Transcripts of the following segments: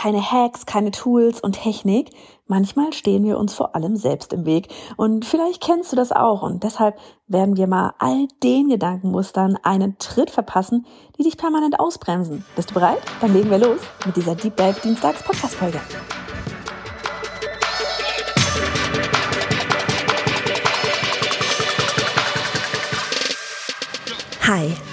keine Hacks, keine Tools und Technik. Manchmal stehen wir uns vor allem selbst im Weg. Und vielleicht kennst du das auch. Und deshalb werden wir mal all den Gedankenmustern einen Tritt verpassen, die dich permanent ausbremsen. Bist du bereit? Dann legen wir los mit dieser Deep Dive Dienstags Podcast Folge. Hi,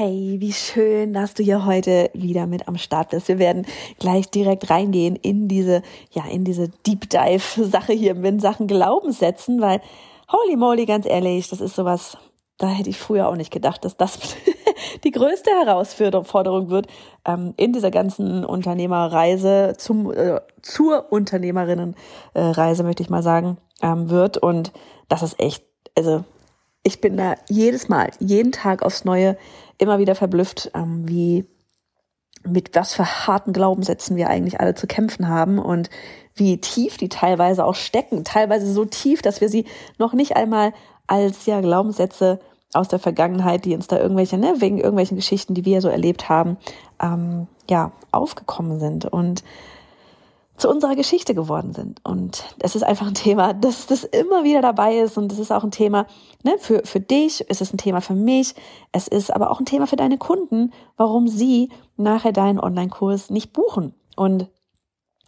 Hey, wie schön, dass du hier heute wieder mit am Start bist. Wir werden gleich direkt reingehen in diese, ja, in diese Deep Dive Sache hier in Sachen Glaubenssätzen, weil holy moly, ganz ehrlich, das ist sowas, da hätte ich früher auch nicht gedacht, dass das die größte Herausforderung wird ähm, in dieser ganzen Unternehmerreise zum äh, zur Unternehmerinnenreise, möchte ich mal sagen, ähm, wird. Und das ist echt, also ich bin da jedes Mal, jeden Tag aufs Neue immer wieder verblüfft, ähm, wie mit was für harten Glaubenssätzen wir eigentlich alle zu kämpfen haben und wie tief die teilweise auch stecken, teilweise so tief, dass wir sie noch nicht einmal als ja Glaubenssätze aus der Vergangenheit, die uns da irgendwelche, ne, wegen irgendwelchen Geschichten, die wir so erlebt haben, ähm, ja, aufgekommen sind. Und zu unserer Geschichte geworden sind. Und es ist einfach ein Thema, dass das immer wieder dabei ist. Und es ist auch ein Thema ne, für, für dich, es ist ein Thema für mich, es ist aber auch ein Thema für deine Kunden, warum sie nachher deinen Online-Kurs nicht buchen. Und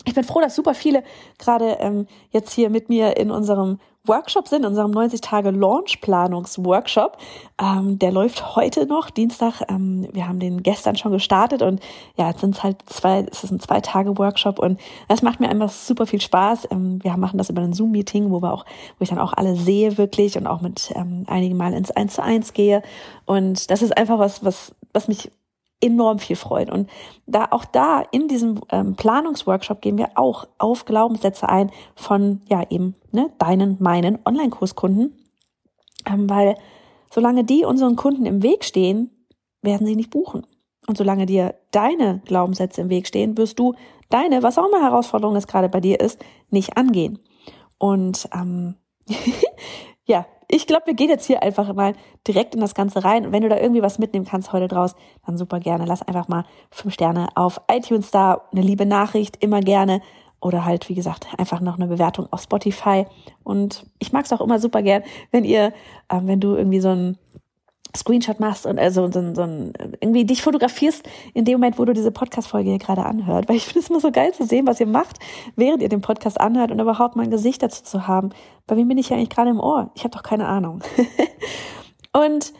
ich bin froh, dass super viele gerade ähm, jetzt hier mit mir in unserem Workshop sind, in unserem 90 Tage Launch Planungs-Workshop. Ähm, der läuft heute noch, Dienstag. Ähm, wir haben den gestern schon gestartet und ja, jetzt sind es halt zwei, es ist ein zwei Tage Workshop und das macht mir einfach super viel Spaß. Ähm, wir machen das über ein Zoom-Meeting, wo wir auch, wo ich dann auch alle sehe wirklich und auch mit ähm, einigen Mal ins Eins zu eins gehe. Und das ist einfach was, was, was mich enorm viel freut. Und da auch da in diesem ähm, Planungsworkshop gehen wir auch auf Glaubenssätze ein von ja eben ne, deinen, meinen Online-Kurskunden, ähm, weil solange die unseren Kunden im Weg stehen, werden sie nicht buchen. Und solange dir deine Glaubenssätze im Weg stehen, wirst du deine, was auch immer Herausforderung es gerade bei dir ist, nicht angehen. Und ähm, ja, ich glaube, wir gehen jetzt hier einfach mal direkt in das Ganze rein. Und wenn du da irgendwie was mitnehmen kannst heute draus, dann super gerne. Lass einfach mal fünf Sterne auf iTunes da, eine liebe Nachricht, immer gerne. Oder halt, wie gesagt, einfach noch eine Bewertung auf Spotify. Und ich mag es auch immer super gern, wenn ihr, ähm, wenn du irgendwie so ein Screenshot machst und also so, so irgendwie dich fotografierst in dem Moment, wo du diese Podcast-Folge hier gerade anhört. Weil ich finde es immer so geil zu sehen, was ihr macht, während ihr den Podcast anhört und überhaupt mal ein Gesicht dazu zu haben. Bei wem bin ich ja eigentlich gerade im Ohr? Ich habe doch keine Ahnung. und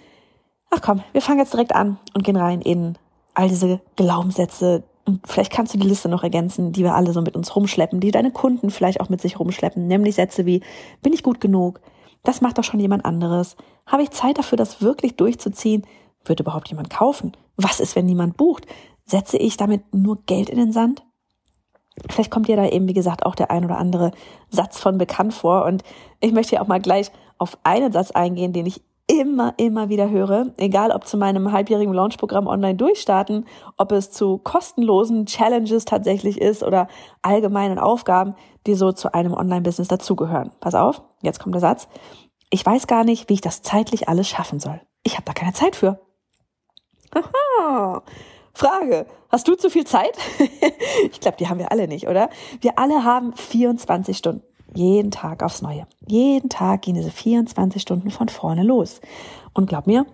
ach komm, wir fangen jetzt direkt an und gehen rein in all diese Glaubenssätze. Und vielleicht kannst du die Liste noch ergänzen, die wir alle so mit uns rumschleppen, die deine Kunden vielleicht auch mit sich rumschleppen. Nämlich Sätze wie, bin ich gut genug? Das macht doch schon jemand anderes. Habe ich Zeit dafür, das wirklich durchzuziehen? Wird überhaupt jemand kaufen? Was ist, wenn niemand bucht? Setze ich damit nur Geld in den Sand? Vielleicht kommt dir da eben, wie gesagt, auch der ein oder andere Satz von bekannt vor. Und ich möchte hier auch mal gleich auf einen Satz eingehen, den ich immer, immer wieder höre, egal ob zu meinem halbjährigen Launchprogramm online durchstarten, ob es zu kostenlosen Challenges tatsächlich ist oder allgemeinen Aufgaben, die so zu einem Online-Business dazugehören. Pass auf, jetzt kommt der Satz. Ich weiß gar nicht, wie ich das zeitlich alles schaffen soll. Ich habe da keine Zeit für. Aha. Frage, hast du zu viel Zeit? ich glaube, die haben wir alle nicht, oder? Wir alle haben 24 Stunden. Jeden Tag aufs Neue. Jeden Tag gehen diese 24 Stunden von vorne los. Und glaub mir,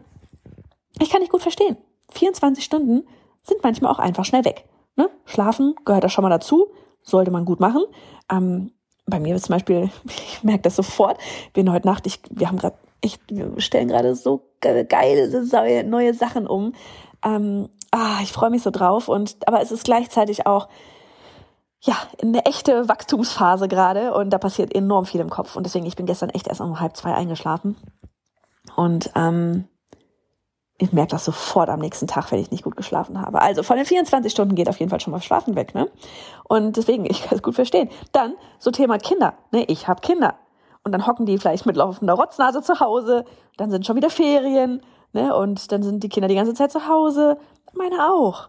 ich kann dich gut verstehen. 24 Stunden sind manchmal auch einfach schnell weg. Ne? Schlafen gehört da schon mal dazu, sollte man gut machen. Ähm, bei mir zum Beispiel, ich merke das sofort, bin heute Nacht, ich, wir haben gerade, ich, wir stellen gerade so geile neue Sachen um. Ähm, ah, ich freue mich so drauf und aber es ist gleichzeitig auch ja, eine echte Wachstumsphase gerade und da passiert enorm viel im Kopf. Und deswegen, ich bin gestern echt erst um halb zwei eingeschlafen. Und ähm, ich merke das sofort am nächsten Tag, wenn ich nicht gut geschlafen habe. Also von den 24 Stunden geht auf jeden Fall schon mal Schlafen weg, ne? Und deswegen, ich kann es gut verstehen. Dann so Thema Kinder, ne? Ich habe Kinder. Und dann hocken die vielleicht mit laufender Rotznase zu Hause, dann sind schon wieder Ferien, ne? Und dann sind die Kinder die ganze Zeit zu Hause. Meine auch.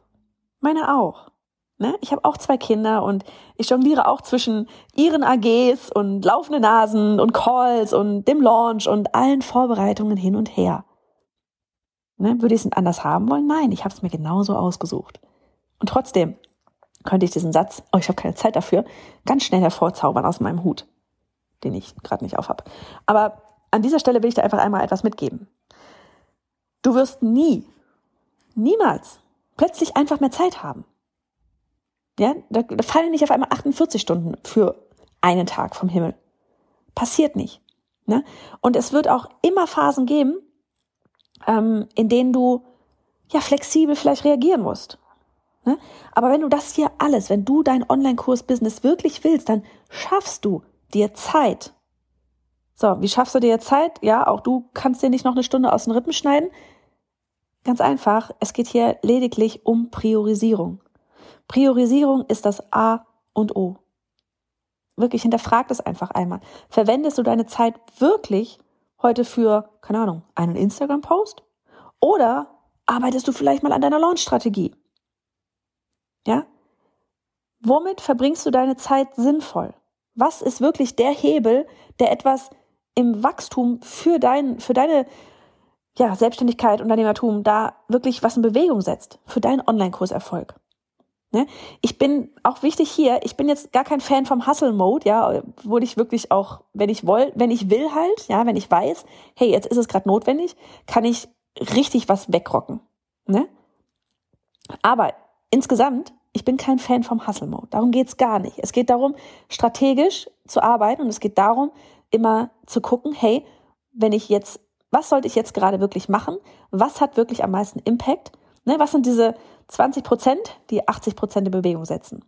Meine auch. Ne? Ich habe auch zwei Kinder und ich jongliere auch zwischen ihren AGs und laufende Nasen und Calls und dem Launch und allen Vorbereitungen hin und her. Ne? Würde ich es anders haben wollen? Nein, ich habe es mir genauso ausgesucht. Und trotzdem könnte ich diesen Satz, oh, ich habe keine Zeit dafür, ganz schnell hervorzaubern aus meinem Hut, den ich gerade nicht aufhab. Aber an dieser Stelle will ich dir einfach einmal etwas mitgeben. Du wirst nie, niemals plötzlich einfach mehr Zeit haben. Ja, da, da fallen nicht auf einmal 48 Stunden für einen Tag vom Himmel. Passiert nicht. Ne? Und es wird auch immer Phasen geben, ähm, in denen du ja flexibel vielleicht reagieren musst. Ne? Aber wenn du das hier alles, wenn du dein Online-Kurs-Business wirklich willst, dann schaffst du dir Zeit. So, wie schaffst du dir Zeit? Ja, auch du kannst dir nicht noch eine Stunde aus den Rippen schneiden. Ganz einfach, es geht hier lediglich um Priorisierung. Priorisierung ist das A und O. Wirklich hinterfrag das einfach einmal. Verwendest du deine Zeit wirklich heute für, keine Ahnung, einen Instagram-Post? Oder arbeitest du vielleicht mal an deiner Launch-Strategie? Ja? Womit verbringst du deine Zeit sinnvoll? Was ist wirklich der Hebel, der etwas im Wachstum für dein, für deine ja, Selbstständigkeit, Unternehmertum da wirklich was in Bewegung setzt? Für deinen Online-Kurserfolg? Ne? Ich bin auch wichtig hier, ich bin jetzt gar kein Fan vom Hustle-Mode, ja, wo ich wirklich auch, wenn ich will, wenn ich will halt, ja, wenn ich weiß, hey, jetzt ist es gerade notwendig, kann ich richtig was wegrocken. Ne? Aber insgesamt, ich bin kein Fan vom Hustle-Mode. Darum geht's gar nicht. Es geht darum, strategisch zu arbeiten und es geht darum, immer zu gucken, hey, wenn ich jetzt, was sollte ich jetzt gerade wirklich machen? Was hat wirklich am meisten Impact? Ne, was sind diese 20 Prozent, die 80 Prozent in Bewegung setzen?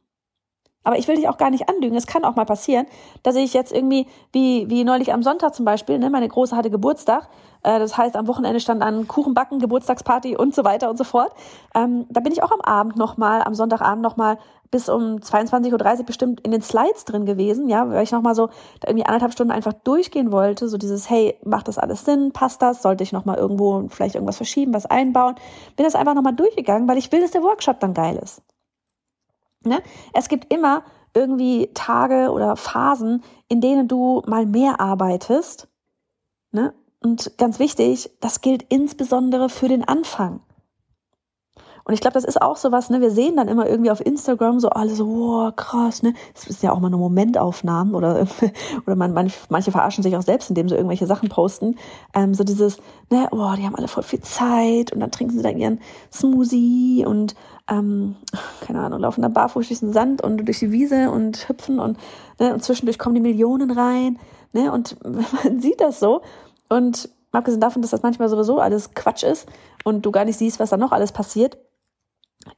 Aber ich will dich auch gar nicht anlügen. Es kann auch mal passieren, dass ich jetzt irgendwie, wie, wie neulich am Sonntag zum Beispiel, ne, meine Große hatte Geburtstag. Äh, das heißt, am Wochenende stand an Kuchenbacken, Geburtstagsparty und so weiter und so fort. Ähm, da bin ich auch am Abend nochmal, am Sonntagabend nochmal bis um 22.30 Uhr bestimmt in den Slides drin gewesen, ja, weil ich nochmal so irgendwie anderthalb Stunden einfach durchgehen wollte, so dieses, hey, macht das alles Sinn, passt das, sollte ich nochmal irgendwo vielleicht irgendwas verschieben, was einbauen, bin das einfach nochmal durchgegangen, weil ich will, dass der Workshop dann geil ist. Ne? Es gibt immer irgendwie Tage oder Phasen, in denen du mal mehr arbeitest. Ne? Und ganz wichtig, das gilt insbesondere für den Anfang. Und ich glaube, das ist auch so was, ne? Wir sehen dann immer irgendwie auf Instagram so alles so, oh, krass, ne? Das ist ja auch mal nur Momentaufnahmen oder, oder man, man, manche verarschen sich auch selbst, indem sie irgendwelche Sachen posten. Ähm, so dieses, ne, oh, die haben alle voll viel Zeit und dann trinken sie dann ihren Smoothie und ähm, keine Ahnung, laufen da barfuß durch den Sand und durch die Wiese und hüpfen und, ne, und zwischendurch kommen die Millionen rein, ne? Und man sieht das so und abgesehen davon, dass das manchmal sowieso alles Quatsch ist und du gar nicht siehst, was da noch alles passiert,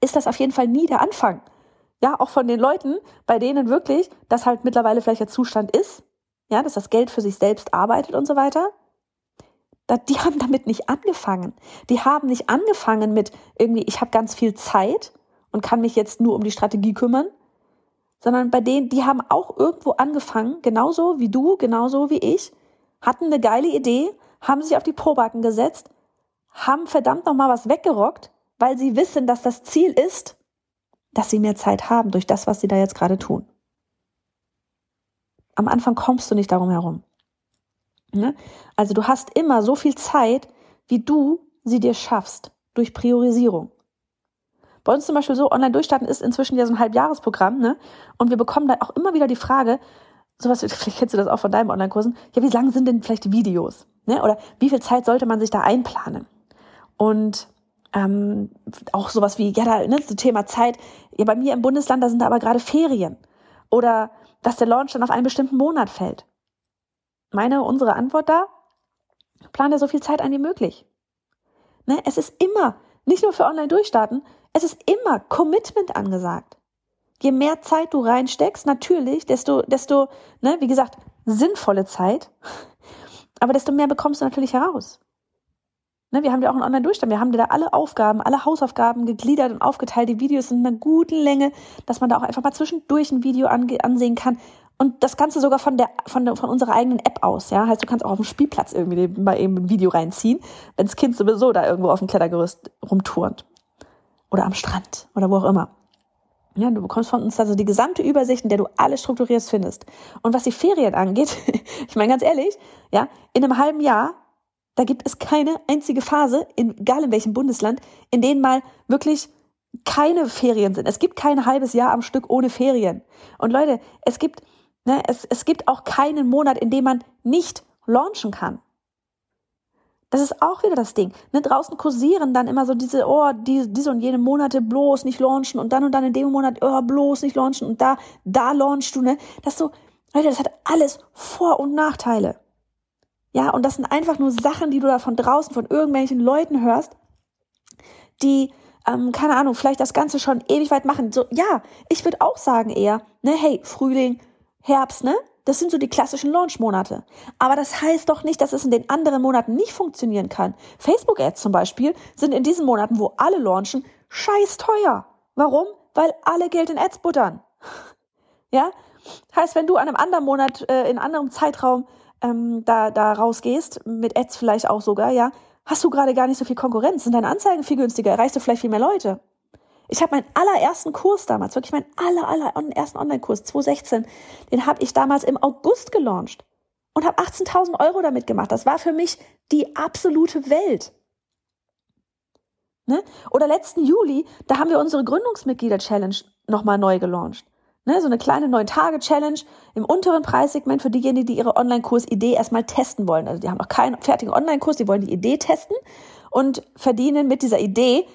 ist das auf jeden Fall nie der Anfang. Ja, auch von den Leuten, bei denen wirklich das halt mittlerweile vielleicht der Zustand ist, ja, dass das Geld für sich selbst arbeitet und so weiter. Die haben damit nicht angefangen. Die haben nicht angefangen mit irgendwie, ich habe ganz viel Zeit und kann mich jetzt nur um die Strategie kümmern, sondern bei denen, die haben auch irgendwo angefangen, genauso wie du, genauso wie ich, hatten eine geile Idee, haben sich auf die Probacken gesetzt, haben verdammt nochmal was weggerockt weil sie wissen, dass das Ziel ist, dass sie mehr Zeit haben durch das, was sie da jetzt gerade tun. Am Anfang kommst du nicht darum herum. Ne? Also du hast immer so viel Zeit, wie du sie dir schaffst, durch Priorisierung. Bei uns zum Beispiel so, online durchstarten ist inzwischen ja so ein Halbjahresprogramm, ne? Und wir bekommen dann auch immer wieder die Frage, sowas, vielleicht kennst du das auch von deinen Online-Kursen, ja, wie lang sind denn vielleicht die Videos? Ne? Oder wie viel Zeit sollte man sich da einplanen? Und ähm, auch sowas wie, ja, da, ne, so Thema Zeit. Ja, bei mir im Bundesland, da sind da aber gerade Ferien. Oder dass der Launch dann auf einen bestimmten Monat fällt. Meine, unsere Antwort da, plane so viel Zeit ein wie möglich. Ne, es ist immer, nicht nur für online durchstarten, es ist immer Commitment angesagt. Je mehr Zeit du reinsteckst, natürlich, desto, desto, ne, wie gesagt, sinnvolle Zeit, aber desto mehr bekommst du natürlich heraus. Ne, wir haben ja auch einen Online-Durchstand. Wir haben da alle Aufgaben, alle Hausaufgaben gegliedert und aufgeteilt. Die Videos sind in einer guten Länge, dass man da auch einfach mal zwischendurch ein Video ansehen kann. Und das Ganze sogar von der, von der, von unserer eigenen App aus, ja. Heißt, du kannst auch auf dem Spielplatz irgendwie mal eben ein Video reinziehen, wenn das Kind sowieso da irgendwo auf dem Klettergerüst rumturnt. Oder am Strand oder wo auch immer. Ja, du bekommst von uns also die gesamte Übersicht, in der du alles strukturiert findest. Und was die Ferien angeht, ich meine ganz ehrlich, ja, in einem halben Jahr da gibt es keine einzige Phase, in, egal in welchem Bundesland, in denen mal wirklich keine Ferien sind. Es gibt kein halbes Jahr am Stück ohne Ferien. Und Leute, es gibt, ne, es, es gibt auch keinen Monat, in dem man nicht launchen kann. Das ist auch wieder das Ding. Ne, draußen kursieren dann immer so diese, oh, die, diese und jene Monate bloß nicht launchen und dann und dann in dem Monat, oh, bloß nicht launchen und da, da launchst du, ne? Das so, Leute, das hat alles Vor- und Nachteile. Ja, und das sind einfach nur Sachen, die du da von draußen von irgendwelchen Leuten hörst, die, ähm, keine Ahnung, vielleicht das Ganze schon ewig weit machen. So, ja, ich würde auch sagen eher, ne, hey, Frühling, Herbst, ne? Das sind so die klassischen Launch-Monate. Aber das heißt doch nicht, dass es in den anderen Monaten nicht funktionieren kann. Facebook-Ads zum Beispiel sind in diesen Monaten, wo alle launchen, scheiß teuer. Warum? Weil alle Geld in Ads buttern. Ja? Heißt, wenn du an einem anderen Monat, äh, in einem anderen Zeitraum ähm, da, da rausgehst, mit Ads vielleicht auch sogar, ja, hast du gerade gar nicht so viel Konkurrenz, sind deine Anzeigen viel günstiger, erreichst du vielleicht viel mehr Leute. Ich habe meinen allerersten Kurs damals, wirklich meinen aller, aller ersten Online-Kurs, 2016, den habe ich damals im August gelauncht und habe 18.000 Euro damit gemacht. Das war für mich die absolute Welt. Ne? Oder letzten Juli, da haben wir unsere Gründungsmitglieder-Challenge nochmal neu gelauncht. Ne, so eine kleine Neun-Tage-Challenge im unteren Preissegment für diejenigen, die ihre Online-Kurs-Idee erstmal testen wollen. Also die haben noch keinen fertigen Online-Kurs, die wollen die Idee testen und verdienen mit dieser Idee,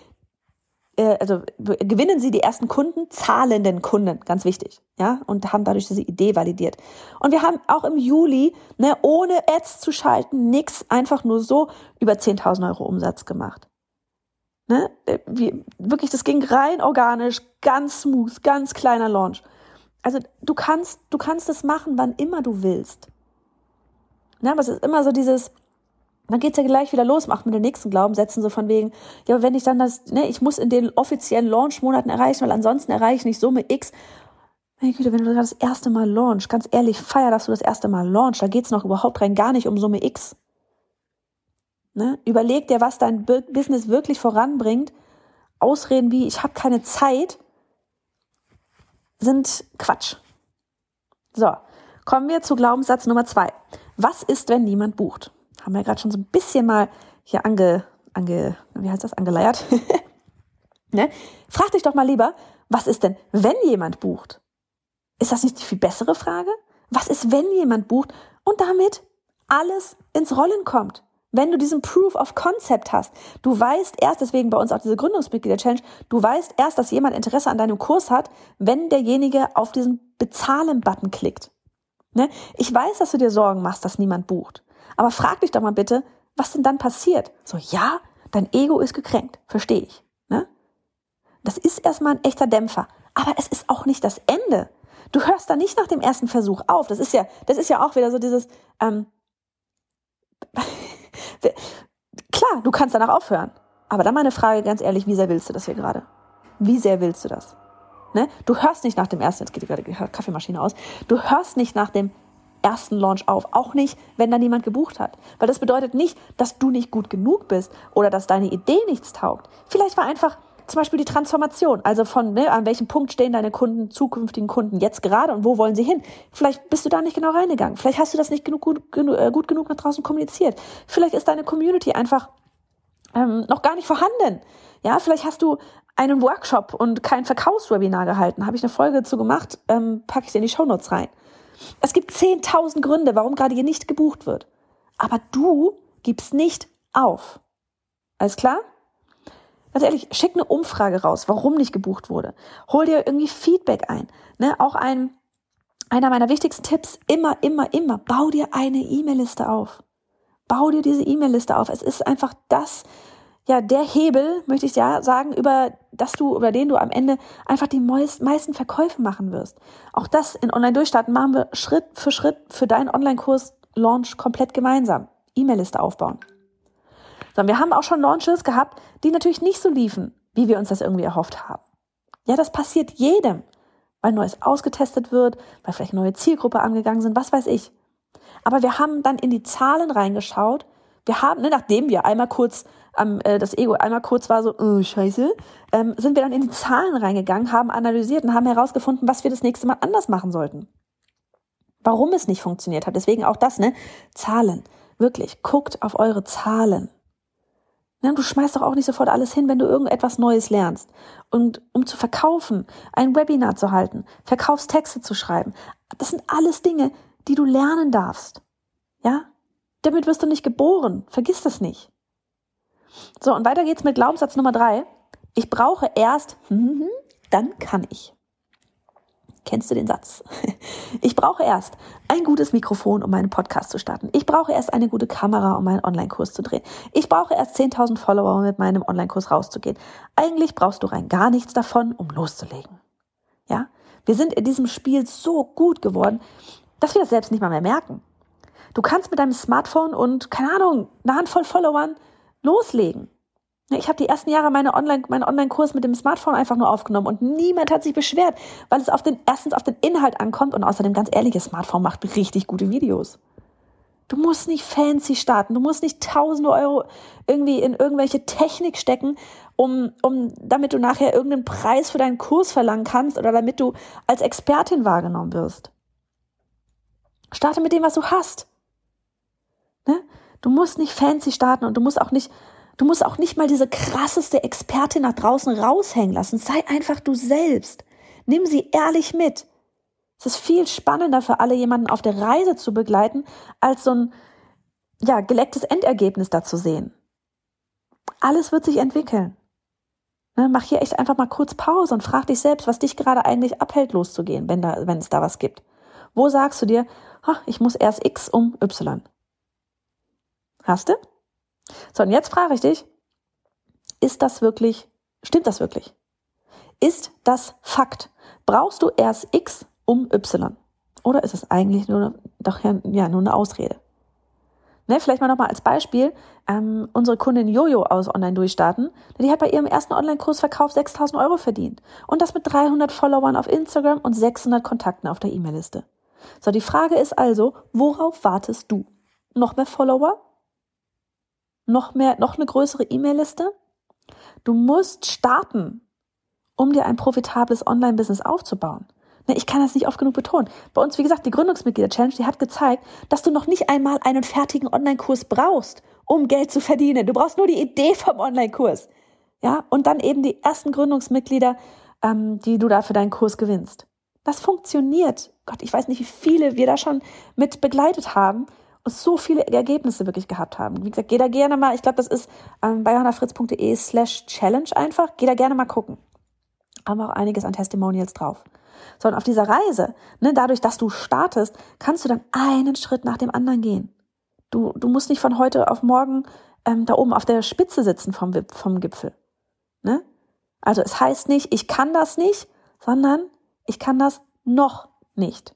äh, also gewinnen sie die ersten Kunden, zahlenden Kunden, ganz wichtig, ja, und haben dadurch diese Idee validiert. Und wir haben auch im Juli, ne, ohne Ads zu schalten, nix, einfach nur so über 10.000 Euro Umsatz gemacht. Ne? Äh, wie, wirklich, das ging rein organisch, ganz smooth, ganz kleiner Launch. Also du kannst, du kannst es machen, wann immer du willst. Ja, aber es ist immer so dieses, dann geht's ja gleich wieder los, macht mit den nächsten Glaubenssätzen so von wegen, ja, aber wenn ich dann das, ne, ich muss in den offiziellen Launch-Monaten erreichen, weil ansonsten erreiche ich nicht Summe X. Meine Güte, wenn du das erste Mal launch, ganz ehrlich, feier, dass du das erste Mal launch, da geht's noch überhaupt rein gar nicht um Summe X. Ne? Überleg dir, was dein Business wirklich voranbringt. Ausreden wie, ich habe keine Zeit, sind Quatsch. So, kommen wir zu Glaubenssatz Nummer zwei. Was ist, wenn niemand bucht? Haben wir gerade schon so ein bisschen mal hier ange, ange wie heißt das, angeleiert. ne? Frag dich doch mal lieber, was ist denn, wenn jemand bucht? Ist das nicht die viel bessere Frage? Was ist, wenn jemand bucht und damit alles ins Rollen kommt? Wenn du diesen Proof of Concept hast, du weißt erst, deswegen bei uns auch diese Gründungsmitglieder-Challenge, du weißt erst, dass jemand Interesse an deinem Kurs hat, wenn derjenige auf diesen Bezahlen-Button klickt. Ne? Ich weiß, dass du dir Sorgen machst, dass niemand bucht. Aber frag dich doch mal bitte, was denn dann passiert? So, ja, dein Ego ist gekränkt, verstehe ich. Ne? Das ist erstmal ein echter Dämpfer. Aber es ist auch nicht das Ende. Du hörst da nicht nach dem ersten Versuch auf. Das ist ja, das ist ja auch wieder so dieses, ähm, Klar, du kannst danach aufhören. Aber dann meine Frage ganz ehrlich, wie sehr willst du das hier gerade? Wie sehr willst du das? Ne? Du hörst nicht nach dem ersten, jetzt geht gerade die Kaffeemaschine aus, du hörst nicht nach dem ersten Launch auf. Auch nicht, wenn da niemand gebucht hat. Weil das bedeutet nicht, dass du nicht gut genug bist oder dass deine Idee nichts taugt. Vielleicht war einfach zum Beispiel die Transformation, also von ne, an welchem Punkt stehen deine Kunden, zukünftigen Kunden jetzt gerade und wo wollen sie hin? Vielleicht bist du da nicht genau reingegangen. Vielleicht hast du das nicht genug, gut, genug, äh, gut genug nach draußen kommuniziert. Vielleicht ist deine Community einfach ähm, noch gar nicht vorhanden. Ja, vielleicht hast du einen Workshop und kein Verkaufswebinar gehalten. Habe ich eine Folge dazu gemacht, ähm, packe ich dir in die Shownotes rein. Es gibt 10.000 Gründe, warum gerade hier nicht gebucht wird. Aber du gibst nicht auf. Alles klar? Ganz ehrlich, schick eine Umfrage raus, warum nicht gebucht wurde. Hol dir irgendwie Feedback ein. Ne? Auch ein, einer meiner wichtigsten Tipps, immer, immer, immer, bau dir eine E-Mail-Liste auf. Bau dir diese E-Mail-Liste auf. Es ist einfach das, ja, der Hebel, möchte ich ja sagen, über dass du, über den du am Ende einfach die meisten Verkäufe machen wirst. Auch das in Online-Durchstarten machen wir Schritt für Schritt für deinen Online-Kurs Launch komplett gemeinsam. E-Mail-Liste aufbauen. Sondern wir haben auch schon Launches gehabt, die natürlich nicht so liefen, wie wir uns das irgendwie erhofft haben. Ja, das passiert jedem, weil Neues ausgetestet wird, weil vielleicht neue Zielgruppe angegangen sind, was weiß ich. Aber wir haben dann in die Zahlen reingeschaut. Wir haben, ne, nachdem wir einmal kurz ähm, äh, das Ego einmal kurz war so, oh, scheiße, ähm, sind wir dann in die Zahlen reingegangen, haben analysiert und haben herausgefunden, was wir das nächste Mal anders machen sollten. Warum es nicht funktioniert hat. Deswegen auch das, ne? Zahlen. Wirklich, guckt auf eure Zahlen. Ja, du schmeißt doch auch nicht sofort alles hin, wenn du irgendetwas Neues lernst. Und um zu verkaufen, ein Webinar zu halten, Verkaufstexte zu schreiben, das sind alles Dinge, die du lernen darfst. Ja? Damit wirst du nicht geboren. Vergiss das nicht. So, und weiter geht's mit Glaubenssatz Nummer drei. Ich brauche erst, dann kann ich. Kennst du den Satz? Ich brauche erst ein gutes Mikrofon, um meinen Podcast zu starten. Ich brauche erst eine gute Kamera, um meinen Online-Kurs zu drehen. Ich brauche erst 10.000 Follower, um mit meinem Online-Kurs rauszugehen. Eigentlich brauchst du rein gar nichts davon, um loszulegen. Ja? Wir sind in diesem Spiel so gut geworden, dass wir das selbst nicht mal mehr merken. Du kannst mit deinem Smartphone und, keine Ahnung, eine Handvoll Followern loslegen. Ich habe die ersten Jahre meine Online, meinen Online-Kurs mit dem Smartphone einfach nur aufgenommen und niemand hat sich beschwert, weil es auf den, erstens auf den Inhalt ankommt und außerdem ganz ehrlich, das Smartphone macht richtig gute Videos. Du musst nicht fancy starten, du musst nicht tausende Euro irgendwie in irgendwelche Technik stecken, um, um, damit du nachher irgendeinen Preis für deinen Kurs verlangen kannst oder damit du als Expertin wahrgenommen wirst. Starte mit dem, was du hast. Ne? Du musst nicht fancy starten und du musst auch nicht Du musst auch nicht mal diese krasseste Expertin nach draußen raushängen lassen. Sei einfach du selbst. Nimm sie ehrlich mit. Es ist viel spannender für alle, jemanden auf der Reise zu begleiten, als so ein ja, gelecktes Endergebnis da zu sehen. Alles wird sich entwickeln. Ne, mach hier echt einfach mal kurz Pause und frag dich selbst, was dich gerade eigentlich abhält, loszugehen, wenn, da, wenn es da was gibt. Wo sagst du dir, ich muss erst X um Y? Hast du? So, und jetzt frage ich dich, ist das wirklich, stimmt das wirklich? Ist das Fakt? Brauchst du erst X um Y? Oder ist es eigentlich nur, doch ja, nur eine Ausrede? Ne, vielleicht mal nochmal als Beispiel, ähm, unsere Kundin Jojo aus Online Durchstarten, die hat bei ihrem ersten Online-Kursverkauf 6000 Euro verdient. Und das mit 300 Followern auf Instagram und 600 Kontakten auf der E-Mail-Liste. So, die Frage ist also, worauf wartest du? Noch mehr Follower? Noch mehr, noch eine größere E-Mail-Liste. Du musst starten, um dir ein profitables Online-Business aufzubauen. Ne, ich kann das nicht oft genug betonen. Bei uns, wie gesagt, die Gründungsmitglieder-Challenge, die hat gezeigt, dass du noch nicht einmal einen fertigen Online-Kurs brauchst, um Geld zu verdienen. Du brauchst nur die Idee vom Online-Kurs. Ja, und dann eben die ersten Gründungsmitglieder, ähm, die du da für deinen Kurs gewinnst. Das funktioniert. Gott, ich weiß nicht, wie viele wir da schon mit begleitet haben so viele Ergebnisse wirklich gehabt haben. Wie gesagt, geh da gerne mal, ich glaube, das ist ähm, bei johannafritz.de slash challenge einfach, geh da gerne mal gucken. Haben wir auch einiges an Testimonials drauf. So, und auf dieser Reise, ne, dadurch, dass du startest, kannst du dann einen Schritt nach dem anderen gehen. Du, du musst nicht von heute auf morgen ähm, da oben auf der Spitze sitzen vom, vom Gipfel. Ne? Also es heißt nicht, ich kann das nicht, sondern ich kann das noch nicht.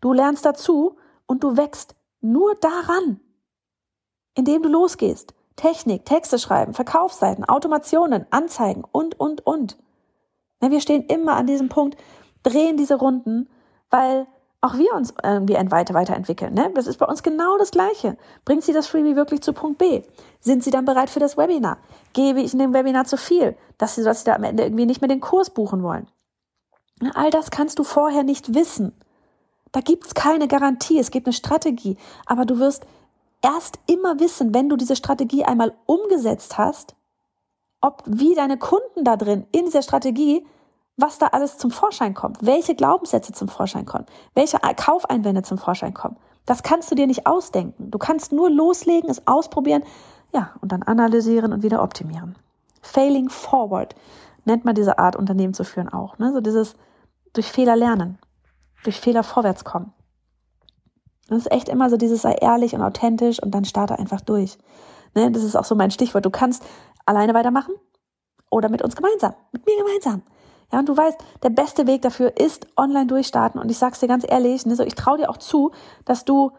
Du lernst dazu und du wächst nur daran, indem du losgehst. Technik, Texte schreiben, Verkaufsseiten, Automationen, Anzeigen und, und, und. wir stehen immer an diesem Punkt, drehen diese Runden, weil auch wir uns irgendwie ein weiter weiterentwickeln. Ne? Das ist bei uns genau das Gleiche. Bringt sie das Freebie wirklich zu Punkt B? Sind sie dann bereit für das Webinar? Gebe ich in dem Webinar zu viel, dass sie, dass sie da am Ende irgendwie nicht mehr den Kurs buchen wollen? All das kannst du vorher nicht wissen. Da gibt's keine Garantie, es gibt eine Strategie, aber du wirst erst immer wissen, wenn du diese Strategie einmal umgesetzt hast, ob wie deine Kunden da drin in dieser Strategie, was da alles zum Vorschein kommt, welche Glaubenssätze zum Vorschein kommen, welche Kaufeinwände zum Vorschein kommen. Das kannst du dir nicht ausdenken. Du kannst nur loslegen, es ausprobieren, ja, und dann analysieren und wieder optimieren. Failing forward nennt man diese Art, Unternehmen zu führen auch. Ne? So dieses durch Fehler lernen durch Fehler vorwärts kommen. Das ist echt immer so dieses sei ehrlich und authentisch und dann starte einfach durch. Ne, das ist auch so mein Stichwort. Du kannst alleine weitermachen oder mit uns gemeinsam, mit mir gemeinsam. Ja, und du weißt, der beste Weg dafür ist online durchstarten. Und ich sag's dir ganz ehrlich, ne, so, ich traue dir auch zu, dass du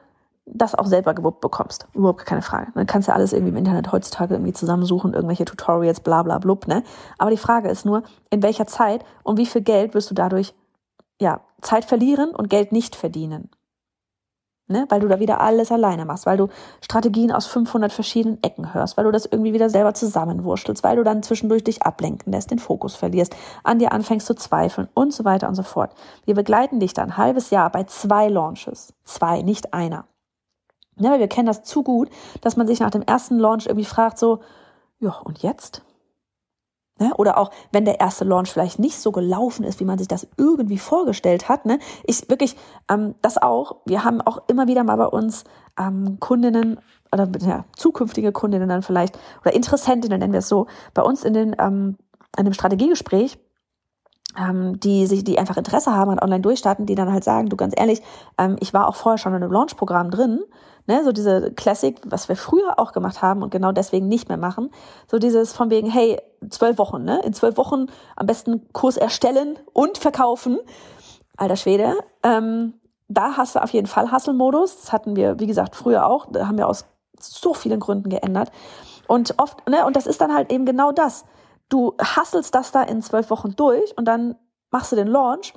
das auch selber gewuppt bekommst. Überhaupt keine Frage. Dann kannst du ja alles irgendwie im Internet heutzutage irgendwie zusammensuchen, irgendwelche Tutorials, bla bla blub, ne? Aber die Frage ist nur, in welcher Zeit und wie viel Geld wirst du dadurch, ja, Zeit verlieren und Geld nicht verdienen? Ne? Weil du da wieder alles alleine machst, weil du Strategien aus 500 verschiedenen Ecken hörst, weil du das irgendwie wieder selber zusammenwurschtelst, weil du dann zwischendurch dich ablenken lässt, den Fokus verlierst, an dir anfängst zu zweifeln und so weiter und so fort. Wir begleiten dich dann ein halbes Jahr bei zwei Launches. Zwei, nicht einer. Ja, weil wir kennen das zu gut, dass man sich nach dem ersten Launch irgendwie fragt so, ja, und jetzt? Ne? Oder auch, wenn der erste Launch vielleicht nicht so gelaufen ist, wie man sich das irgendwie vorgestellt hat. Ne? Ich wirklich, ähm, das auch, wir haben auch immer wieder mal bei uns ähm, Kundinnen oder ja, zukünftige Kundinnen dann vielleicht oder Interessentinnen, nennen wir es so, bei uns in, den, ähm, in dem Strategiegespräch, ähm, die sich, die einfach Interesse haben an Online-Durchstarten, die dann halt sagen, du ganz ehrlich, ähm, ich war auch vorher schon in einem Launch-Programm drin Ne, so diese Classic, was wir früher auch gemacht haben und genau deswegen nicht mehr machen. So dieses von wegen, hey, zwölf Wochen, ne? In zwölf Wochen am besten Kurs erstellen und verkaufen. Alter Schwede. Ähm, da hast du auf jeden Fall Hustle-Modus. Das hatten wir, wie gesagt, früher auch. Da haben wir aus so vielen Gründen geändert. Und oft, ne, und das ist dann halt eben genau das. Du hasselst das da in zwölf Wochen durch und dann machst du den Launch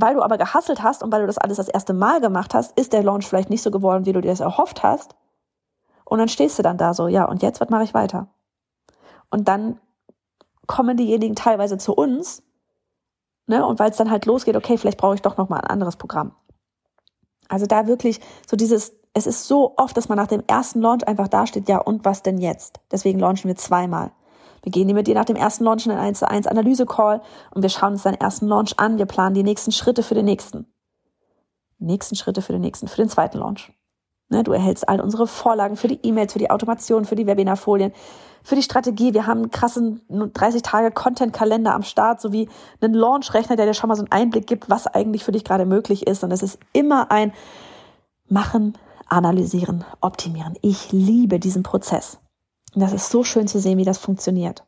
weil du aber gehasselt hast und weil du das alles das erste Mal gemacht hast, ist der Launch vielleicht nicht so geworden, wie du dir das erhofft hast. Und dann stehst du dann da so, ja, und jetzt, was mache ich weiter? Und dann kommen diejenigen teilweise zu uns, ne, und weil es dann halt losgeht, okay, vielleicht brauche ich doch noch mal ein anderes Programm. Also da wirklich so dieses, es ist so oft, dass man nach dem ersten Launch einfach dasteht, ja, und was denn jetzt? Deswegen launchen wir zweimal. Wir gehen mit dir nach dem ersten Launch in einen 1 zu 1 Analyse-Call und wir schauen uns deinen ersten Launch an. Wir planen die nächsten Schritte für den nächsten. Nächsten Schritte für den nächsten, für den zweiten Launch. Ne, du erhältst all unsere Vorlagen für die E-Mails, für die Automation, für die Webinarfolien, für die Strategie. Wir haben einen krassen 30 Tage Content-Kalender am Start, sowie einen Launch-Rechner, der dir schon mal so einen Einblick gibt, was eigentlich für dich gerade möglich ist. Und es ist immer ein Machen, Analysieren, Optimieren. Ich liebe diesen Prozess. Und das ist so schön zu sehen, wie das funktioniert.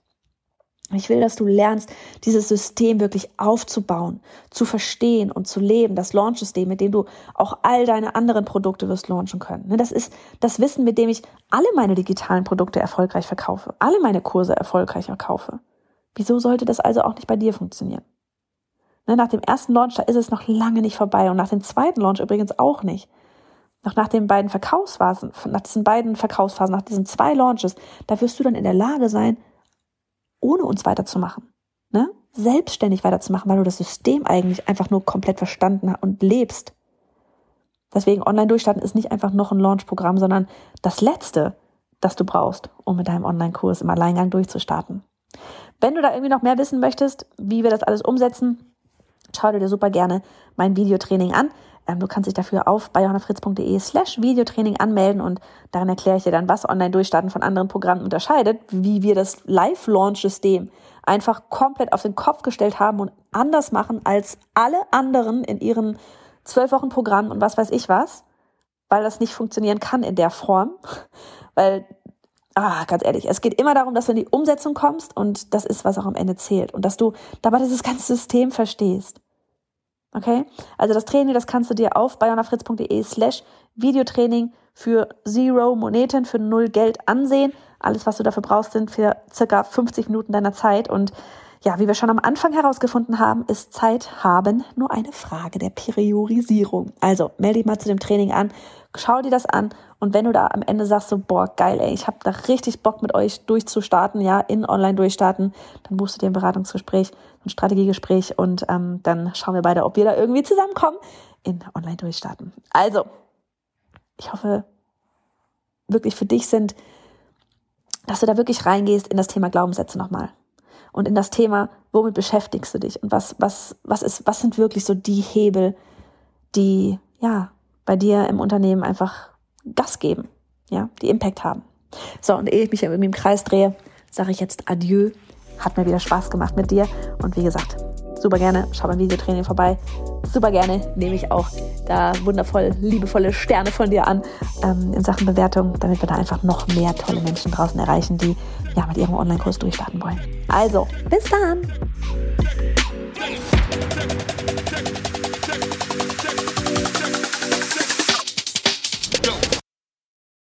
Ich will, dass du lernst, dieses System wirklich aufzubauen, zu verstehen und zu leben, das Launch-System, mit dem du auch all deine anderen Produkte wirst launchen können. Ne, das ist das Wissen, mit dem ich alle meine digitalen Produkte erfolgreich verkaufe, alle meine Kurse erfolgreich verkaufe. Wieso sollte das also auch nicht bei dir funktionieren? Ne, nach dem ersten Launch, da ist es noch lange nicht vorbei und nach dem zweiten Launch übrigens auch nicht noch nach den beiden Verkaufsphasen, nach diesen beiden Verkaufsphasen, nach diesen zwei Launches, da wirst du dann in der Lage sein, ohne uns weiterzumachen, ne? selbstständig weiterzumachen, weil du das System eigentlich einfach nur komplett verstanden und lebst. Deswegen online durchstarten ist nicht einfach noch ein Launch-Programm, sondern das letzte, das du brauchst, um mit deinem Online-Kurs im Alleingang durchzustarten. Wenn du da irgendwie noch mehr wissen möchtest, wie wir das alles umsetzen, schau dir super gerne mein Videotraining an. Ähm, du kannst dich dafür auf bayonafritz.de slash Videotraining anmelden und darin erkläre ich dir dann, was Online-Durchstarten von anderen Programmen unterscheidet, wie wir das Live-Launch-System einfach komplett auf den Kopf gestellt haben und anders machen als alle anderen in ihren zwölf Wochen Programm und was weiß ich was, weil das nicht funktionieren kann in der Form, weil Ah, ganz ehrlich, es geht immer darum, dass du in die Umsetzung kommst und das ist, was auch am Ende zählt. Und dass du dabei dieses ganze System verstehst. Okay? Also das Training, das kannst du dir auf bayonafritz.de slash Videotraining für Zero Moneten, für null Geld ansehen. Alles, was du dafür brauchst, sind für circa 50 Minuten deiner Zeit und ja, wie wir schon am Anfang herausgefunden haben, ist Zeit haben nur eine Frage der Priorisierung. Also melde dich mal zu dem Training an, schau dir das an und wenn du da am Ende sagst so, boah, geil, ey, ich habe da richtig Bock mit euch durchzustarten, ja, in Online durchstarten, dann buchst du dir ein Beratungsgespräch, ein Strategiegespräch und ähm, dann schauen wir beide, ob wir da irgendwie zusammenkommen in Online durchstarten. Also, ich hoffe wirklich für dich sind, dass du da wirklich reingehst in das Thema Glaubenssätze nochmal und in das Thema, womit beschäftigst du dich und was, was, was ist, was sind wirklich so die Hebel, die, ja, bei dir im Unternehmen einfach Gas geben, ja, die Impact haben. So, und ehe ich mich irgendwie im Kreis drehe, sage ich jetzt Adieu. Hat mir wieder Spaß gemacht mit dir. Und wie gesagt, super gerne, schau beim Videotraining vorbei. Super gerne nehme ich auch da wundervoll, liebevolle Sterne von dir an ähm, in Sachen Bewertung, damit wir da einfach noch mehr tolle Menschen draußen erreichen, die ja mit ihrem Online-Kurs durchstarten wollen. Also, bis dann!